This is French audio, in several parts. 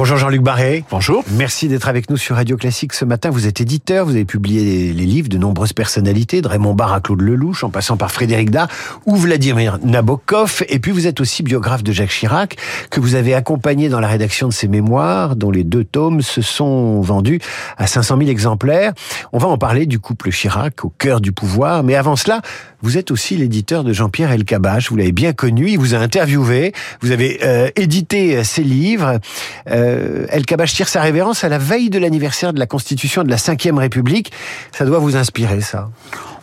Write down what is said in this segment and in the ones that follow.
Bonjour Jean-Luc Barré. Bonjour. Merci d'être avec nous sur Radio Classique ce matin. Vous êtes éditeur, vous avez publié les livres de nombreuses personnalités, de Raymond Barre à Claude Lelouch, en passant par Frédéric Dard ou Vladimir Nabokov. Et puis vous êtes aussi biographe de Jacques Chirac, que vous avez accompagné dans la rédaction de ses mémoires, dont les deux tomes se sont vendus à 500 000 exemplaires. On va en parler du couple Chirac au cœur du pouvoir. Mais avant cela, vous êtes aussi l'éditeur de Jean-Pierre Elkabach. Vous l'avez bien connu, il vous a interviewé, vous avez euh, édité ses livres. Euh, Elkabach tire sa révérence à la veille de l'anniversaire de la Constitution de la Ve République. Ça doit vous inspirer, ça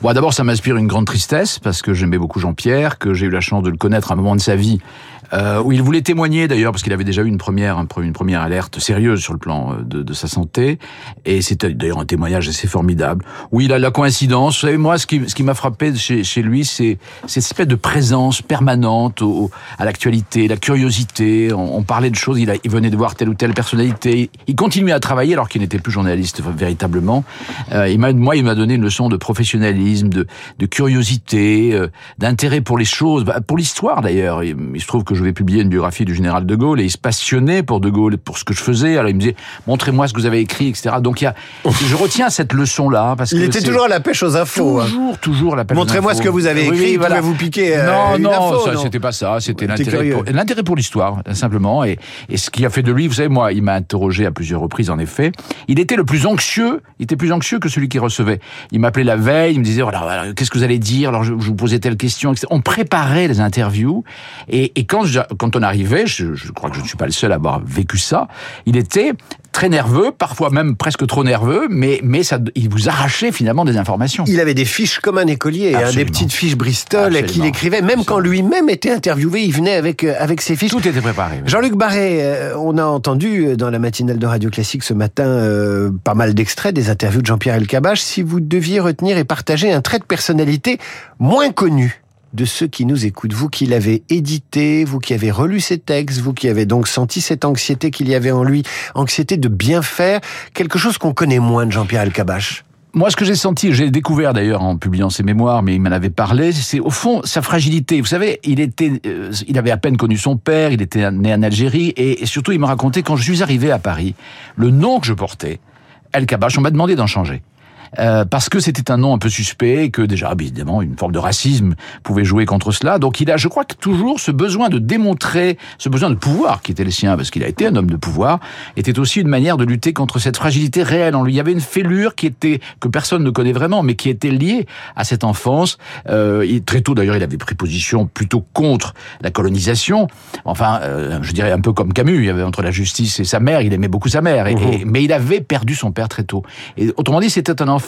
Bon, D'abord, ça m'inspire une grande tristesse, parce que j'aimais beaucoup Jean-Pierre, que j'ai eu la chance de le connaître à un moment de sa vie euh, où il voulait témoigner d'ailleurs parce qu'il avait déjà eu une première une première alerte sérieuse sur le plan euh, de, sa santé et c'était d'ailleurs un témoignage assez formidable. Oui, il a la coïncidence. Vous savez moi, ce qui ce qui m'a frappé chez, lui, c'est cette espèce de présence permanente au, à l'actualité, la curiosité. On, parlait de choses. Il, a, il venait de voir telle ou telle personnalité. Il continuait à travailler alors qu'il n'était plus journaliste véritablement. Euh, moi, il m'a donné une leçon de professionnalisme, de, de curiosité, euh, d'intérêt pour les choses, bah, pour l'histoire d'ailleurs. Il, il se trouve que je vais publier une biographie du général de Gaulle et il se passionnait pour de Gaulle, pour ce que je faisais. Alors il me disait, montrez-moi ce que vous avez écrit, etc. Donc il y a, je retiens cette leçon-là parce il était toujours à la pêche aux infos. Hein. Toujours, hein. toujours à la pêche. Montrez-moi ce que vous avez écrit. Oui, voilà. vous piquer. Euh, non, non, info, ça, c'était pas ça. C'était l'intérêt pour, l'intérêt pour l'histoire, simplement. Et, et ce qui a fait de lui, vous savez, moi, il m'a interrogé à plusieurs reprises, en effet. Il était le plus anxieux. Il était plus anxieux que celui qui recevait. Il m'appelait la veille. Il me disait, voilà, voilà qu'est-ce que vous allez dire? Alors je, je vous posais telle question. Etc. On préparait les interviews. Et, et quand, je, quand on arrivait je, je, crois que je ne suis pas le seul à avoir vécu ça, il était très nerveux, parfois même presque trop nerveux, mais, mais ça, il vous arrachait finalement des informations. Il avait des fiches comme un écolier, hein, des petites fiches Bristol qu'il écrivait, même quand lui-même était interviewé, il venait avec, euh, avec ses fiches. Tout était préparé. Oui. Jean-Luc Barré, euh, on a entendu dans la matinale de Radio Classique ce matin euh, pas mal d'extraits des interviews de Jean-Pierre Elkabbach. Si vous deviez retenir et partager un trait de personnalité moins connu de ceux qui nous écoutent. Vous qui l'avez édité, vous qui avez relu ses textes, vous qui avez donc senti cette anxiété qu'il y avait en lui, anxiété de bien faire, quelque chose qu'on connaît moins de Jean-Pierre Elkabbach. Moi, ce que j'ai senti, j'ai découvert d'ailleurs en publiant ses mémoires, mais il m'en avait parlé, c'est au fond sa fragilité. Vous savez, il était, euh, il avait à peine connu son père, il était né en Algérie, et, surtout, il me racontait quand je suis arrivé à Paris, le nom que je portais, El Kabbach, on m'a demandé d'en changer. Euh, parce que c'était un nom un peu suspect et que déjà, évidemment, une forme de racisme pouvait jouer contre cela. Donc il a, je crois que toujours ce besoin de démontrer, ce besoin de pouvoir qui était le sien, parce qu'il a été un homme de pouvoir, était aussi une manière de lutter contre cette fragilité réelle en lui. Il y avait une fêlure qui était que personne ne connaît vraiment, mais qui était liée à cette enfance. Euh, il, très tôt, d'ailleurs, il avait pris position plutôt contre la colonisation. Enfin, euh, je dirais un peu comme Camus. Il y avait entre la justice et sa mère. Il aimait beaucoup sa mère, et, mmh. et, mais il avait perdu son père très tôt. Et autrement dit, c'était un enfant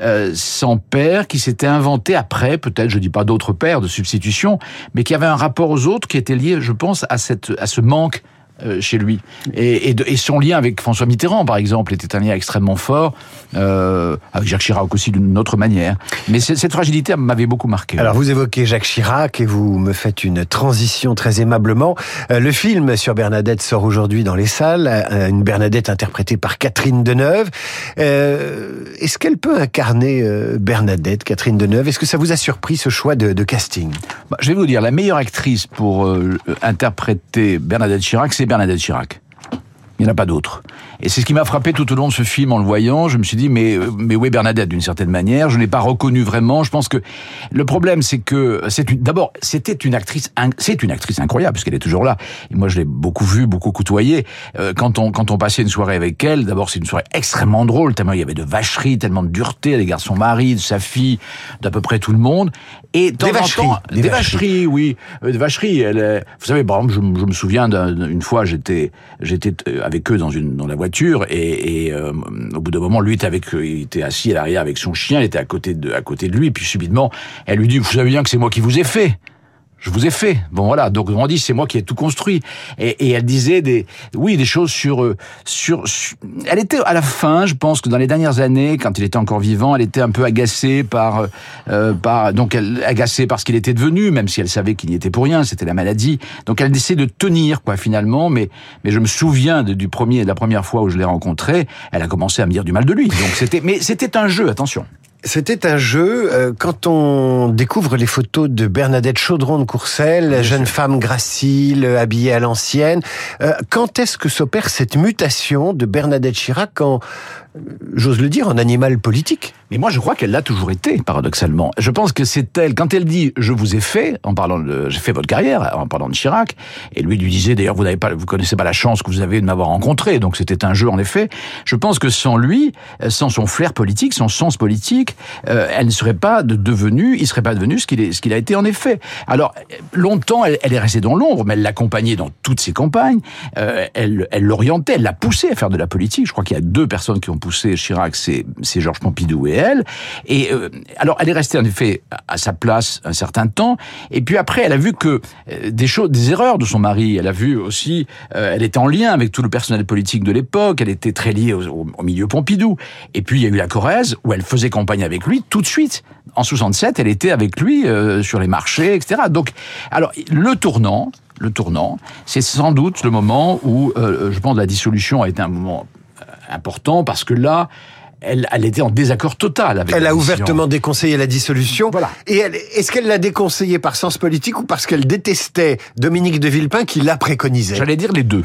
euh, sans père qui s'était inventé après, peut-être, je dis pas d'autres pères de substitution, mais qui avait un rapport aux autres qui était lié, je pense, à cette, à ce manque euh, chez lui. Et, et, de, et, son lien avec François Mitterrand, par exemple, était un lien extrêmement fort, euh, avec Jacques Chirac aussi d'une autre manière. Mais cette fragilité m'avait beaucoup marqué. Alors vous évoquez Jacques Chirac et vous me faites une transition très aimablement. Euh, le film sur Bernadette sort aujourd'hui dans les salles, une Bernadette interprétée par Catherine Deneuve. Est-ce qu'elle peut incarner Bernadette, Catherine Deneuve? Est-ce que ça vous a surpris ce choix de, de casting? Bah, Je vais vous dire, la meilleure actrice pour interpréter Bernadette Chirac, c'est Bernadette Chirac. Il n'y en a pas d'autre. Et c'est ce qui m'a frappé tout au long de ce film en le voyant. Je me suis dit, mais, mais où est Bernadette d'une certaine manière Je ne l'ai pas reconnue vraiment. Je pense que le problème, c'est que c'est une, d'abord, c'était une actrice, c'est une actrice incroyable parce qu'elle est toujours là. Et moi, je l'ai beaucoup vue, beaucoup côtoyée. Euh, quand on, quand on passait une soirée avec elle, d'abord, c'est une soirée extrêmement drôle, tellement il y avait de vacheries, tellement de dureté à l'égard de son mari, de sa fille, d'à peu près tout le monde. Et des vacheries, temps, des, des vacheries. vacheries, oui, euh, des vacheries. Elle, vous savez, par exemple, je, je me souviens d'une fois, j'étais, j'étais avec eux dans une, dans la voiture et, et euh, au bout d'un moment, lui était avec, il était assis à l'arrière avec son chien, il était à côté de, à côté de lui, et puis subitement, elle lui dit, vous savez bien que c'est moi qui vous ai fait je vous ai fait. Bon voilà, donc on dit c'est moi qui ai tout construit. Et, et, elle disait des, oui, des choses sur, sur, sur, Elle était à la fin, je pense que dans les dernières années, quand il était encore vivant, elle était un peu agacée par, euh, par donc elle agacée par ce qu'il était devenu, même si elle savait qu'il n'y était pour rien, c'était la maladie. Donc elle essaie de tenir quoi finalement. Mais mais je me souviens de, du premier, de la première fois où je l'ai rencontré, elle a commencé à me dire du mal de lui. Donc c'était, mais c'était un jeu, attention. C'était un jeu, euh, quand on découvre les photos de Bernadette Chaudron de Courcelles, jeune femme gracile, habillée à l'ancienne, euh, quand est-ce que s'opère cette mutation de Bernadette Chirac en, euh, j'ose le dire, en animal politique mais moi, je crois qu'elle l'a toujours été, paradoxalement. Je pense que c'est elle, quand elle dit « je vous ai fait », en parlant de « j'ai fait votre carrière », en parlant de Chirac, et lui lui disait d'ailleurs « vous n'avez pas, vous connaissez pas la chance que vous avez de m'avoir rencontré », donc c'était un jeu en effet. Je pense que sans lui, sans son flair politique, son sens politique, euh, elle ne serait pas devenue, il serait pas devenu ce qu'il est, ce qu'il a été en effet. Alors longtemps, elle, est restée dans l'ombre, mais elle l'accompagnait dans toutes ses campagnes. Euh, elle, elle l'orientait, elle l'a poussé à faire de la politique. Je crois qu'il y a deux personnes qui ont poussé Chirac, c'est, Georges Pompidou et elle. Et euh, alors, elle est restée en effet à sa place un certain temps. Et puis après, elle a vu que euh, des choses, des erreurs de son mari. Elle a vu aussi, euh, elle était en lien avec tout le personnel politique de l'époque. Elle était très liée au, milieu Pompidou. Et puis il y a eu la Corrèze où elle faisait campagne avec lui tout de suite. En 67, elle était avec lui sur les marchés, etc. Donc, alors le tournant, le tournant, c'est sans doute le moment où, je pense, la dissolution a été un moment important parce que là, elle, elle, était en désaccord total avec. Elle a ouvertement déconseillé la dissolution. Voilà. Et est-ce qu'elle l'a déconseillé par sens politique ou parce qu'elle détestait Dominique de Villepin qui l'a préconisé J'allais dire les deux.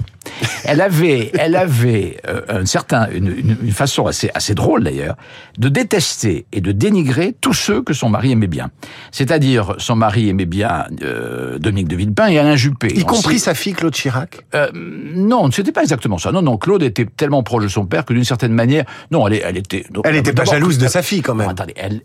elle avait, elle avait euh, un certain, une, une, façon assez, assez drôle d'ailleurs, de détester et de dénigrer tous ceux que son mari aimait bien. C'est-à-dire, son mari aimait bien euh, Dominique de Villepin et Alain Juppé. Y compris sa fille Claude Chirac? euh, Non, c'était pas exactement ça. Non, non, Claude était tellement proche de son père que d'une certaine manière, non, elle, elle était. elle n'était pas jalouse de sa fille quand même. attendez, elle,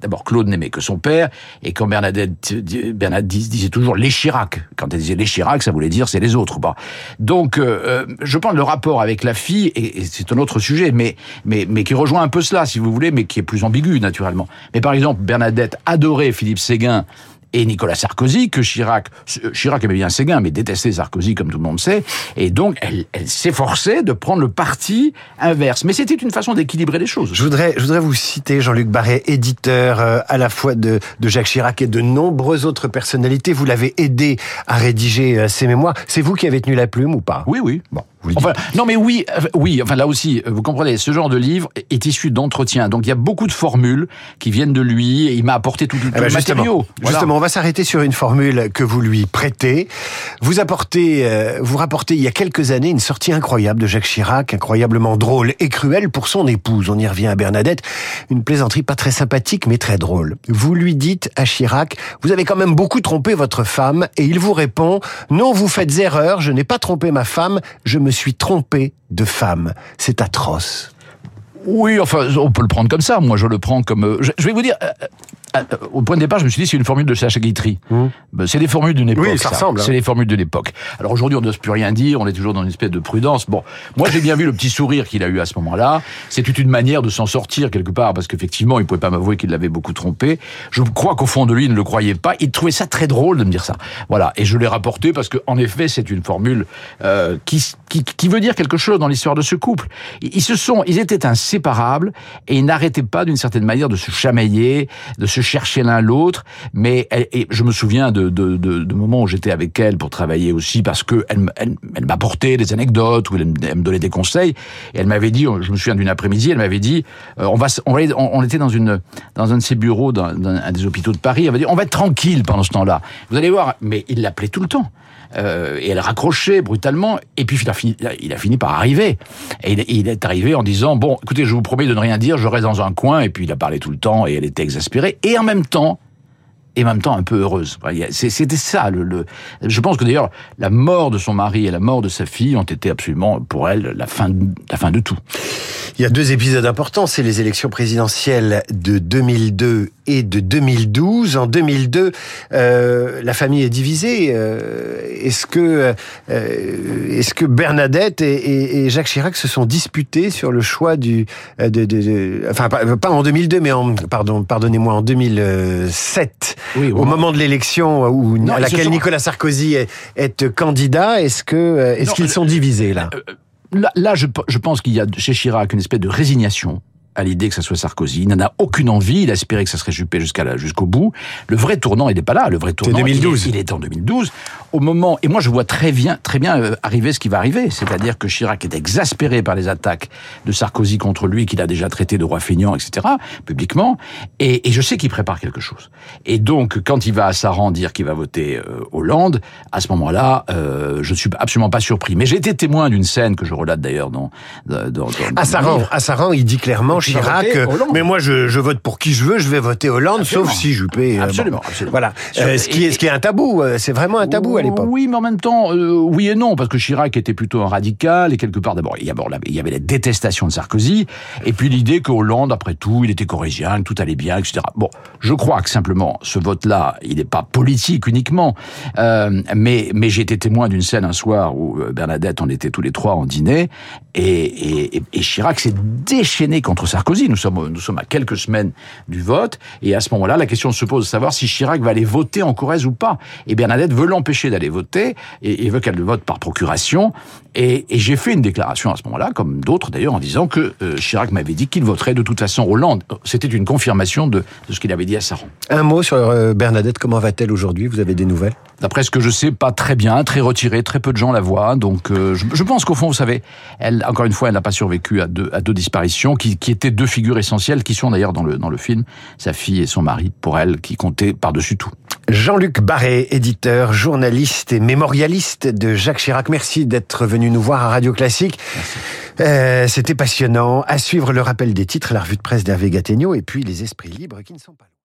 D'abord, Claude n'aimait que son père, et quand Bernadette, Bernadette disait toujours les Chirac. Quand elle disait les Chirac, ça voulait dire c'est les autres. Bon. Donc, euh, euh, je pense le rapport avec la fille, et, c'est un autre sujet, mais, mais, mais qui rejoint un peu cela, si vous voulez, mais qui est plus ambigu, naturellement. Mais par exemple, Bernadette adorait Philippe Séguin et Nicolas Sarkozy, que Chirac, Chirac aimait bien Séguin, mais détestait Sarkozy, comme tout le monde sait, et donc elle, elle s'efforçait de prendre le parti inverse. Mais c'était une façon d'équilibrer les choses. Je voudrais, je voudrais vous citer Jean-Luc Barret, éditeur euh, à la fois de, de Jacques Chirac et de nombreuses autres personnalités. Vous l'avez aidé à rédiger euh, ses mémoires. C'est vous qui avez tenu la plume ou pas? Oui, oui. Bon. Enfin, non, mais oui, oui. Enfin, là aussi, vous comprenez, ce genre de livre est issu d'entretien. Donc, il y a beaucoup de formules qui viennent de lui. Et il m'a apporté tout, tout eh ben, le matériau. Justement, on va s'arrêter sur une formule que vous lui prêtez. Vous apportez, euh, vous rapportez il y a quelques années une sortie incroyable de Jacques Chirac, incroyablement drôle et cruelle pour son épouse. On y revient à Bernadette. Une plaisanterie pas très sympathique, mais très drôle. Vous lui dites à Chirac, vous avez quand même beaucoup trompé votre femme, et il vous répond, non, vous faites erreur, je n'ai pas trompé ma femme, je me suis trompé de femme. C'est atroce. Oui, enfin, on peut le prendre comme ça. Moi, je le prends comme. Euh, je, vais vous dire, euh, au point de départ, je me suis dit c'est une formule de Sacha Guitry. Mmh. Ben, c'est des formules d'une époque. Oui, ça, ressemble. C'est des formules de l'époque. Alors aujourd'hui, on n'ose plus rien dire. On est toujours dans une espèce de prudence. Bon, moi, j'ai bien vu le petit sourire qu'il a eu à ce moment-là. C'est toute une manière de s'en sortir quelque part parce qu'effectivement, il pouvait pas m'avouer qu'il l'avait beaucoup trompé. Je crois qu'au fond de lui, il ne le croyait pas. Il trouvait ça très drôle de me dire ça. Voilà. Et je l'ai rapporté parce que, en effet, c'est une formule euh, qui, qui, qui veut dire quelque chose dans l'histoire de ce couple. Ils se sont, ils étaient inséparables et ils n'arrêtaient pas d'une certaine manière de se chamailler, de se chercher l'un l'autre. Mais et je me souviens de, moments où j'étais avec elle pour travailler aussi parce que elle, m'apportait des anecdotes ou elle, me donnait des conseils. Et elle m'avait dit, je me souviens d'une après-midi, elle m'avait dit, euh, on va, on, était dans un de ses bureaux dans, dans un des hôpitaux de Paris. Elle m'a dit, on va être tranquille pendant ce temps-là. Vous allez voir, mais il l'appelait tout le temps. Euh, et elle raccrochait brutalement. Et puis il a fini, il a fini par arriver. Et il, il, est arrivé en disant bon, écoutez, je vous promets de ne rien dire, je reste dans un coin. Et puis il a parlé tout le temps et elle était exaspérée. Et en même temps, et en même temps un peu heureuse. C'était ça. Le, le, je pense que d'ailleurs la mort de son mari et la mort de sa fille ont été absolument pour elle la fin, la fin de tout. Il y a deux épisodes importants, c'est les élections présidentielles de 2002 et de 2012. En 2002, euh, la famille est divisée. Euh, est-ce que euh, est-ce que Bernadette et, Jacques Chirac se sont disputés sur le choix du euh, de, de, de enfin pas, pas, en 2002 mais en pardon pardonnez-moi en 2007 oui, au moment de l'élection où non, à laquelle Nicolas Sarkozy est, est candidat. Est-ce que est-ce qu'ils sont divisés là? Là, là je, je pense qu'il y a chez Chirac une espèce de résignation à l'idée que ça soit Sarkozy. Il n'en a aucune envie. Il a espéré que ça serait Juppé jusqu'à jusqu'au bout. Le vrai tournant, il n'est pas là. Le vrai tournant, 2012. Il, est, il est en 2012. Au moment, et moi je vois très bien, très bien euh, arriver ce qui va arriver. C'est-à-dire que Chirac est exaspéré par les attaques de Sarkozy contre lui, qu'il a déjà traité de roi feignant, etc., publiquement. Et, et je sais qu'il prépare quelque chose. Et donc, quand il va à Saran dire qu'il va voter euh, Hollande, à ce moment-là, euh, je ne suis absolument pas surpris. Mais j'ai été témoin d'une scène que je relate d'ailleurs dans, dans, dans, à Saran, à Saran, il dit clairement Chirac. euh. Mais moi, je, je vote pour qui je veux. Je vais voter Hollande, Absolument. sauf si Juppé. euh, Absolument, bon. absolument. Voilà. Euh, ce qui est, ce qui est un tabou. C'est vraiment un tabou à l'époque. Oui, mais en même temps, euh, oui et non, parce que Chirac était plutôt un radical, et quelque part, d'abord, il y avait, la détestation de Sarkozy, et puis l'idée que Hollande, après tout, il était corrigien, que tout allait bien, etc. Bon, je crois que simplement, ce vote-là, il n'est pas politique uniquement, euh, mais, mais j'ai été témoin d'une scène un soir où Bernadette, on était tous les trois en dîner, et, et, et Chirac s'est déchaîné contre Sarkozy. Nous sommes, nous sommes à quelques semaines du vote, et à ce moment-là, la question se pose de savoir si Chirac va aller voter en Corrèze ou pas. Et Bernadette veut l'empêcher d'aller voter, et, et veut qu'elle vote par procuration. Et, et j'ai fait une déclaration à ce moment-là, comme d'autres d'ailleurs, en disant que euh, Chirac m'avait dit qu'il voterait de toute façon Hollande. C'était une confirmation de, de ce qu'il avait dit à Saran. Un mot sur euh, Bernadette. Comment va-t-elle aujourd'hui? Vous avez des nouvelles? D'après ce que je sais, pas très bien, très retirée, très peu de gens la voient. Donc, euh, je, je pense qu'au fond, vous savez, elle, encore une fois, elle n'a pas survécu à deux, à deux disparitions, qui, qui étaient deux figures essentielles, qui sont d'ailleurs dans le, dans le film, sa fille et son mari, pour elle, qui comptaient par-dessus tout. Jean-Luc Barré, éditeur, journaliste et mémorialiste de Jacques Chirac. Merci d'être venu nous voir à Radio Classique. Euh, C'était passionnant. À suivre le rappel des titres, la revue de presse d'Hervé Gattegno et puis les esprits libres qui ne sont pas.